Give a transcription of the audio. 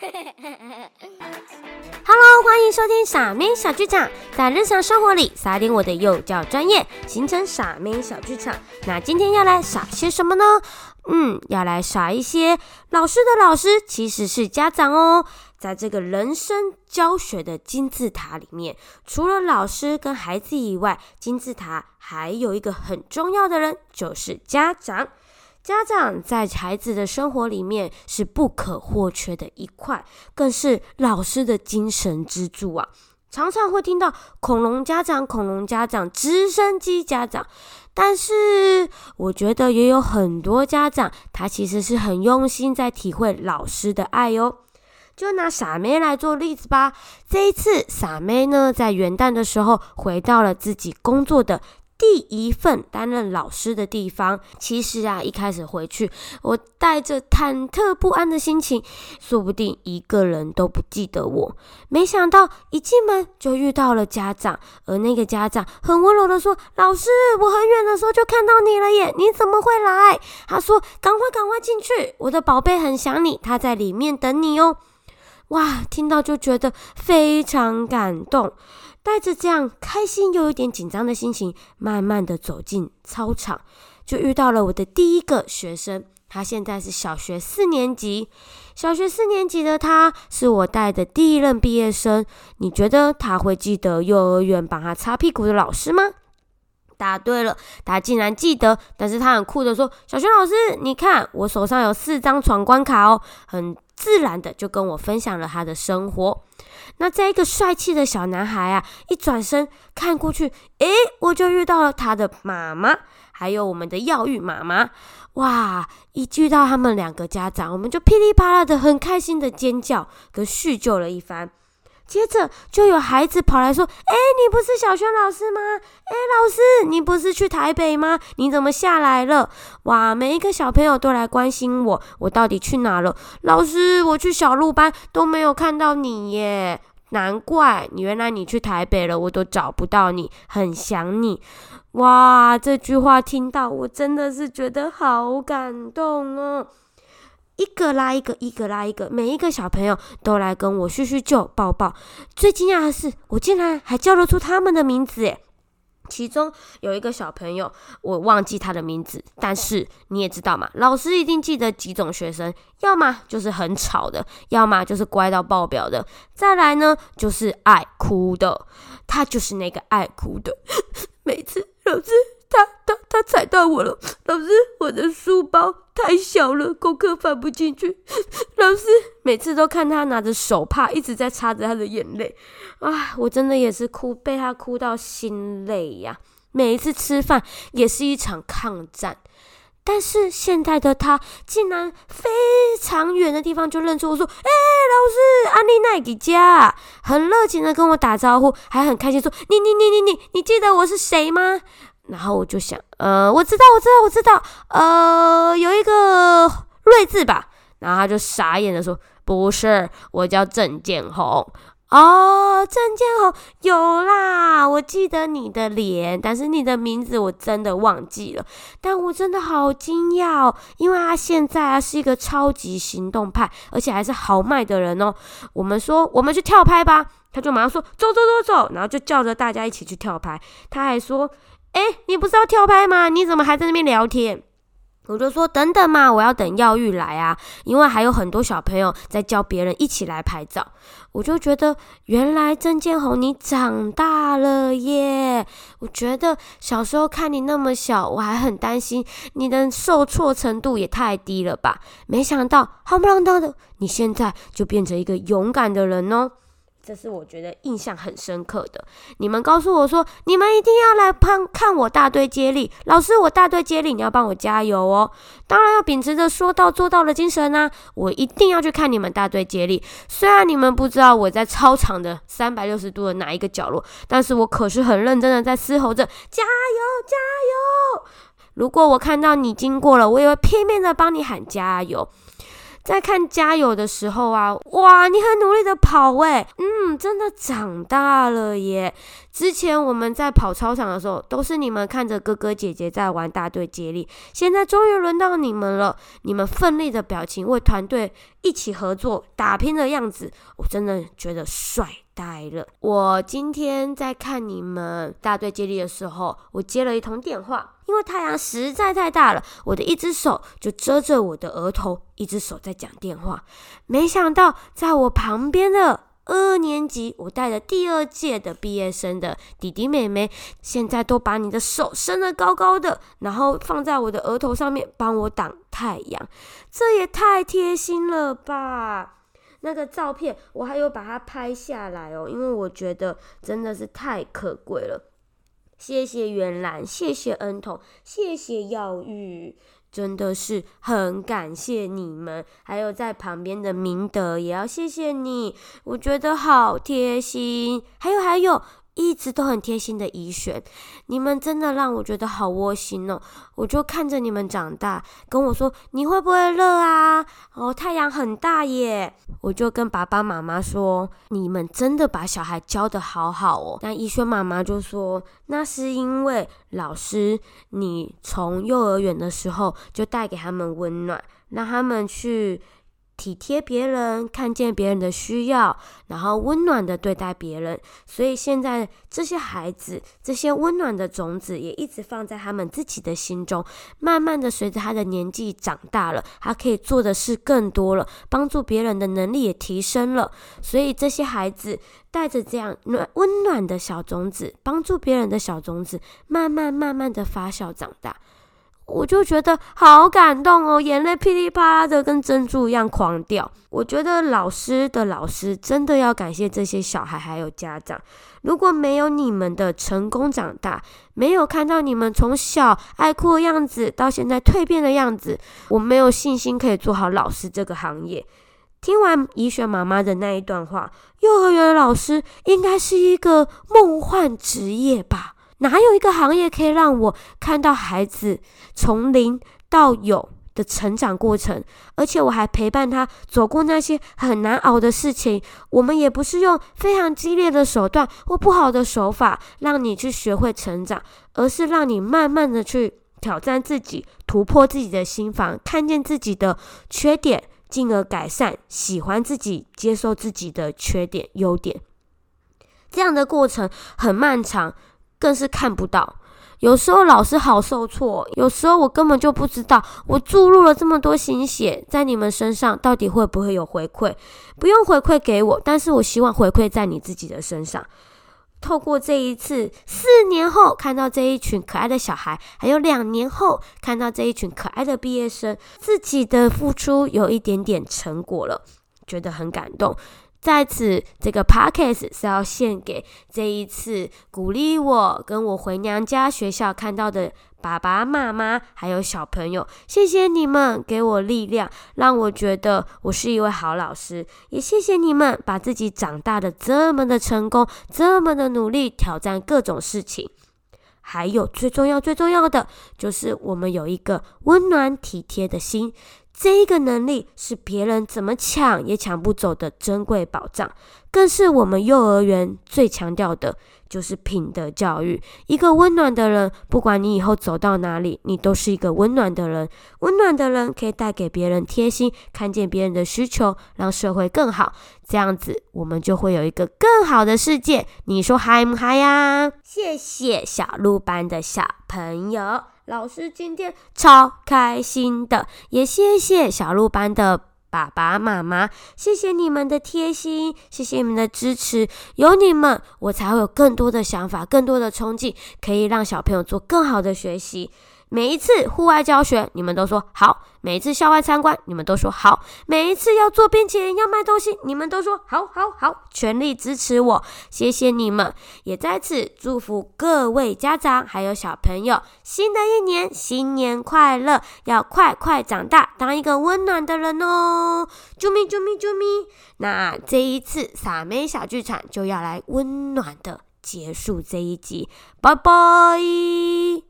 Hello，欢迎收听傻妹小剧场，在日常生活里撒点我的幼教专业，形成傻妹小剧场。那今天要来傻些什么呢？嗯，要来傻一些老师的老师其实是家长哦。在这个人生教学的金字塔里面，除了老师跟孩子以外，金字塔还有一个很重要的人，就是家长。家长在孩子的生活里面是不可或缺的一块，更是老师的精神支柱啊！常常会听到恐龙家长、恐龙家长、直升机家长，但是我觉得也有很多家长，他其实是很用心在体会老师的爱哟。就拿傻妹来做例子吧。这一次，傻妹呢在元旦的时候回到了自己工作的。第一份担任老师的地方，其实啊，一开始回去，我带着忐忑不安的心情，说不定一个人都不记得我。没想到一进门就遇到了家长，而那个家长很温柔的说：“老师，我很远的时候就看到你了耶，你怎么会来？”他说：“赶快赶快进去，我的宝贝很想你，他在里面等你哦。”哇，听到就觉得非常感动。带着这样开心又有点紧张的心情，慢慢的走进操场，就遇到了我的第一个学生。他现在是小学四年级，小学四年级的他是我带的第一任毕业生。你觉得他会记得幼儿园帮他擦屁股的老师吗？答对了，他竟然记得。但是他很酷的说：“小学老师，你看我手上有四张闯关卡哦。”很自然的就跟我分享了他的生活。那在一个帅气的小男孩啊，一转身看过去，诶，我就遇到了他的妈妈，还有我们的药浴妈妈。哇，一遇到他们两个家长，我们就噼里啪啦的很开心的尖叫跟叙旧了一番。接着就有孩子跑来说：“哎，你不是小轩老师吗？哎，老师，你不是去台北吗？你怎么下来了？”哇，每一个小朋友都来关心我，我到底去哪了？老师，我去小鹿班都没有看到你耶。难怪你原来你去台北了，我都找不到你，很想你。哇，这句话听到我真的是觉得好感动哦！一个拉一个，一个拉一个，每一个小朋友都来跟我叙叙旧、抱抱。最惊讶的是，我竟然还叫得出他们的名字诶其中有一个小朋友，我忘记他的名字，但是你也知道嘛，老师一定记得几种学生，要么就是很吵的，要么就是乖到爆表的，再来呢就是爱哭的，他就是那个爱哭的，每次老师。他他他踩到我了，老师，我的书包太小了，功课放不进去。老师每次都看他拿着手帕，一直在擦着他的眼泪，啊，我真的也是哭，被他哭到心累呀。每一次吃饭也是一场抗战，但是现在的他竟然非常远的地方就认出我说：“哎，老师，安利奈给家，很热情的跟我打招呼，还很开心说：你你你你你，你记得我是谁吗？”然后我就想，呃，我知道，我知道，我知道，呃，有一个瑞字吧。然后他就傻眼的说：“不是，我叫郑建宏。”哦，郑建宏有啦，我记得你的脸，但是你的名字我真的忘记了。但我真的好惊讶，因为他现在啊是一个超级行动派，而且还是豪迈的人哦。我们说，我们去跳拍吧，他就马上说：“走走走走。”然后就叫着大家一起去跳拍。他还说。哎，你不是要跳拍吗？你怎么还在那边聊天？我就说等等嘛，我要等耀玉来啊，因为还有很多小朋友在叫别人一起来拍照。我就觉得原来曾建宏你长大了耶！我觉得小时候看你那么小，我还很担心你的受挫程度也太低了吧？没想到夯不啷当的，你现在就变成一个勇敢的人哦。这是我觉得印象很深刻的。你们告诉我说，你们一定要来看看我大队接力。老师，我大队接力，你要帮我加油哦。当然要秉持着说到做到的精神啊！我一定要去看你们大队接力。虽然你们不知道我在操场的三百六十度的哪一个角落，但是我可是很认真的在嘶吼着加油加油。如果我看到你经过了，我也会拼命的帮你喊加油。在看加油的时候啊，哇，你很努力的跑诶，嗯，真的长大了耶。之前我们在跑操场的时候，都是你们看着哥哥姐姐在玩大队接力，现在终于轮到你们了。你们奋力的表情为团队一起合作打拼的样子，我真的觉得帅呆了。我今天在看你们大队接力的时候，我接了一通电话，因为太阳实在太大了，我的一只手就遮着我的额头，一只手在讲电话。没想到在我旁边的。二年级，我带着第二届的毕业生的弟弟妹妹，现在都把你的手伸得高高的，然后放在我的额头上面，帮我挡太阳，这也太贴心了吧！那个照片我还有把它拍下来哦，因为我觉得真的是太可贵了。谢谢袁兰，谢谢恩童，谢谢耀玉。真的是很感谢你们，还有在旁边的明德也要谢谢你，我觉得好贴心。还有还有。一直都很贴心的怡璇，你们真的让我觉得好窝心哦！我就看着你们长大，跟我说你会不会热啊？哦，太阳很大耶！我就跟爸爸妈妈说，你们真的把小孩教的好好哦。但怡萱妈妈就说，那是因为老师你从幼儿园的时候就带给他们温暖，让他们去。体贴别人，看见别人的需要，然后温暖的对待别人。所以现在这些孩子，这些温暖的种子也一直放在他们自己的心中。慢慢的，随着他的年纪长大了，他可以做的事更多了，帮助别人的能力也提升了。所以这些孩子带着这样暖温暖的小种子，帮助别人的小种子，慢慢慢慢的发酵长大。我就觉得好感动哦，眼泪噼里啪啦的跟珍珠一样狂掉。我觉得老师的老师真的要感谢这些小孩还有家长，如果没有你们的成功长大，没有看到你们从小爱哭的样子到现在蜕变的样子，我没有信心可以做好老师这个行业。听完怡璇妈妈的那一段话，幼儿园老师应该是一个梦幻职业吧。哪有一个行业可以让我看到孩子从零到有的成长过程，而且我还陪伴他走过那些很难熬的事情。我们也不是用非常激烈的手段或不好的手法让你去学会成长，而是让你慢慢的去挑战自己，突破自己的心房，看见自己的缺点，进而改善，喜欢自己，接受自己的缺点、优点。这样的过程很漫长。更是看不到，有时候老师好受挫，有时候我根本就不知道，我注入了这么多心血在你们身上，到底会不会有回馈？不用回馈给我，但是我希望回馈在你自己的身上。透过这一次，四年后看到这一群可爱的小孩，还有两年后看到这一群可爱的毕业生，自己的付出有一点点成果了，觉得很感动。在此，这个 podcast 是要献给这一次鼓励我跟我回娘家学校看到的爸爸妈妈还有小朋友，谢谢你们给我力量，让我觉得我是一位好老师，也谢谢你们把自己长大的这么的成功，这么的努力挑战各种事情，还有最重要最重要的就是我们有一个温暖体贴的心。这一个能力是别人怎么抢也抢不走的珍贵宝藏，更是我们幼儿园最强调的，就是品德教育。一个温暖的人，不管你以后走到哪里，你都是一个温暖的人。温暖的人可以带给别人贴心，看见别人的需求，让社会更好。这样子，我们就会有一个更好的世界。你说嗨不嗨呀？谢谢小鹿班的小朋友。老师今天超开心的，也谢谢小鹿班的爸爸妈妈，谢谢你们的贴心，谢谢你们的支持，有你们，我才会有更多的想法，更多的冲劲，可以让小朋友做更好的学习。每一次户外教学，你们都说好；每一次校外参观，你们都说好；每一次要做冰淇淋、要卖东西，你们都说好好好，全力支持我。谢谢你们，也在此祝福各位家长还有小朋友，新的一年新年快乐！要快快长大，当一个温暖的人哦！啾咪啾咪啾咪。那这一次傻妹小剧场就要来温暖的结束这一集，拜拜。